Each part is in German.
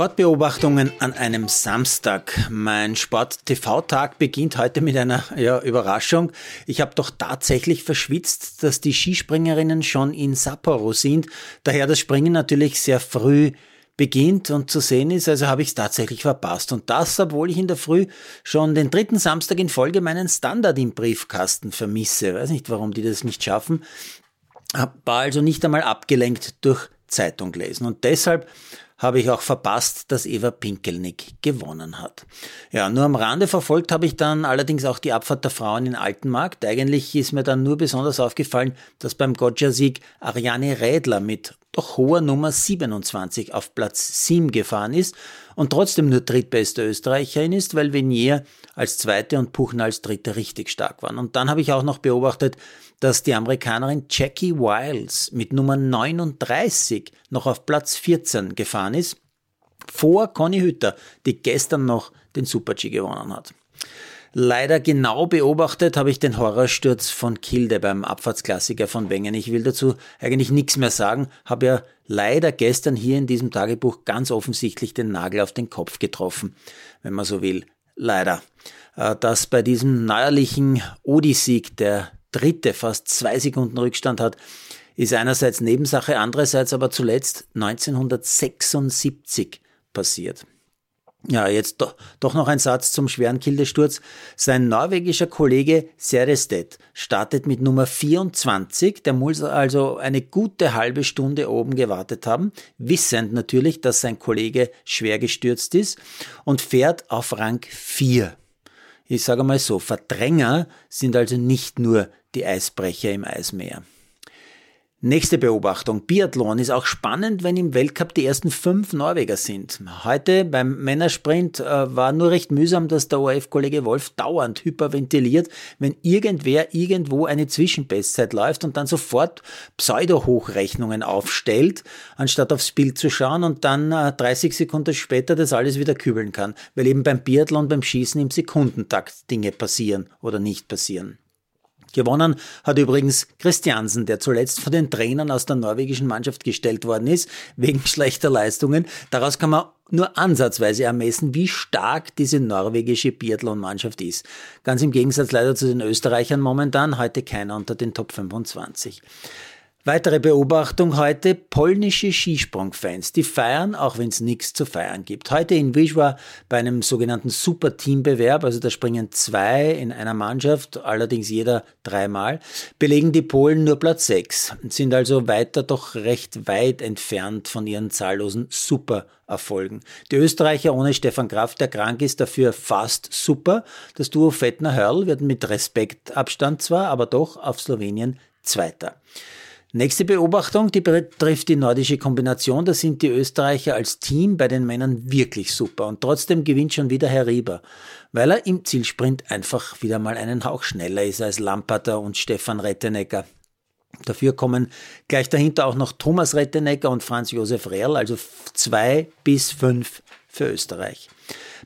Sportbeobachtungen an einem Samstag. Mein Sport-TV-Tag beginnt heute mit einer ja, Überraschung. Ich habe doch tatsächlich verschwitzt, dass die Skispringerinnen schon in Sapporo sind. Daher das Springen natürlich sehr früh beginnt und zu sehen ist, also habe ich es tatsächlich verpasst. Und das, obwohl ich in der Früh schon den dritten Samstag in Folge meinen Standard im Briefkasten vermisse. Weiß nicht, warum die das nicht schaffen. War also nicht einmal abgelenkt durch Zeitung lesen. Und deshalb habe ich auch verpasst, dass Eva Pinkelnick gewonnen hat. Ja, nur am Rande verfolgt habe ich dann allerdings auch die Abfahrt der Frauen in Altenmarkt. Eigentlich ist mir dann nur besonders aufgefallen, dass beim Gotcha-Sieg Ariane Rädler mit doch hoher Nummer 27 auf Platz 7 gefahren ist und trotzdem nur drittbeste Österreicherin ist, weil Venier als zweite und Puchner als dritte richtig stark waren. Und dann habe ich auch noch beobachtet, dass die Amerikanerin Jackie Wiles mit Nummer 39 noch auf Platz 14 gefahren ist, vor Conny Hütter, die gestern noch den Super-G gewonnen hat. Leider genau beobachtet habe ich den Horrorsturz von Kilde beim Abfahrtsklassiker von Wengen. Ich will dazu eigentlich nichts mehr sagen, habe ja leider gestern hier in diesem Tagebuch ganz offensichtlich den Nagel auf den Kopf getroffen, wenn man so will. Leider. Äh, dass bei diesem neuerlichen Odi-Sieg der dritte fast zwei Sekunden Rückstand hat, ist einerseits Nebensache, andererseits aber zuletzt 1976 passiert. Ja, jetzt doch, doch noch ein Satz zum schweren Kildesturz. Sein norwegischer Kollege Serestedt startet mit Nummer 24. Der muss also eine gute halbe Stunde oben gewartet haben, wissend natürlich, dass sein Kollege schwer gestürzt ist und fährt auf Rang 4. Ich sage mal so, Verdränger sind also nicht nur die Eisbrecher im Eismeer. Nächste Beobachtung. Biathlon ist auch spannend, wenn im Weltcup die ersten fünf Norweger sind. Heute beim Männersprint äh, war nur recht mühsam, dass der ORF-Kollege Wolf dauernd hyperventiliert, wenn irgendwer irgendwo eine Zwischenbestzeit läuft und dann sofort Pseudo-Hochrechnungen aufstellt, anstatt aufs Bild zu schauen und dann äh, 30 Sekunden später das alles wieder kübeln kann, weil eben beim Biathlon, beim Schießen im Sekundentakt Dinge passieren oder nicht passieren. Gewonnen hat übrigens Christiansen, der zuletzt von den Trainern aus der norwegischen Mannschaft gestellt worden ist, wegen schlechter Leistungen. Daraus kann man nur ansatzweise ermessen, wie stark diese norwegische Biathlon-Mannschaft ist. Ganz im Gegensatz leider zu den Österreichern momentan, heute keiner unter den Top 25. Weitere Beobachtung heute, polnische Skisprungfans, die feiern, auch wenn es nichts zu feiern gibt. Heute in Wisła bei einem sogenannten Super-Team-Bewerb, also da springen zwei in einer Mannschaft, allerdings jeder dreimal, belegen die Polen nur Platz sechs, sind also weiter doch recht weit entfernt von ihren zahllosen Super-Erfolgen. Die Österreicher ohne Stefan Kraft, der krank ist, dafür fast super. Das Duo Fettner-Hörl wird mit Respektabstand zwar, aber doch auf Slowenien Zweiter. Nächste Beobachtung, die betrifft die nordische Kombination. Da sind die Österreicher als Team bei den Männern wirklich super. Und trotzdem gewinnt schon wieder Herr Rieber, weil er im Zielsprint einfach wieder mal einen Hauch schneller ist als Lamperter und Stefan Rettenecker. Dafür kommen gleich dahinter auch noch Thomas Rettenecker und Franz Josef Rehrl, also zwei bis fünf für Österreich.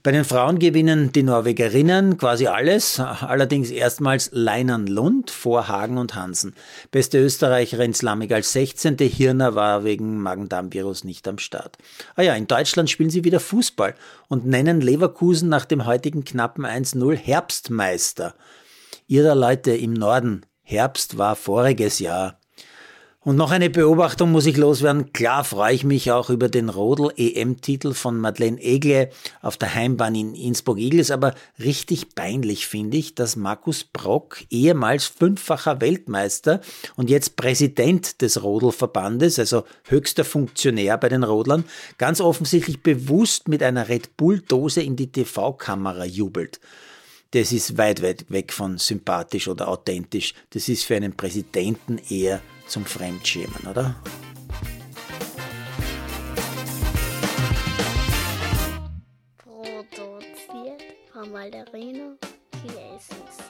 Bei den Frauen gewinnen die Norwegerinnen quasi alles, allerdings erstmals Leinan Lund vor Hagen und Hansen. Beste Österreicherin Slamig als 16. Hirner war wegen Magen-Darm-Virus nicht am Start. Ah ja, in Deutschland spielen sie wieder Fußball und nennen Leverkusen nach dem heutigen knappen 1-0 Herbstmeister. Ihrer Leute im Norden. Herbst war voriges Jahr. Und noch eine Beobachtung muss ich loswerden. Klar freue ich mich auch über den Rodel-EM-Titel von Madeleine Egle auf der Heimbahn in Innsbruck-Igels, aber richtig peinlich finde ich, dass Markus Brock, ehemals fünffacher Weltmeister und jetzt Präsident des Rodel-Verbandes, also höchster Funktionär bei den Rodlern, ganz offensichtlich bewusst mit einer Red Bull-Dose in die TV-Kamera jubelt das ist weit, weit weg von sympathisch oder authentisch. Das ist für einen Präsidenten eher zum Fremdschämen, oder? Produziert von Malderino Chiesis.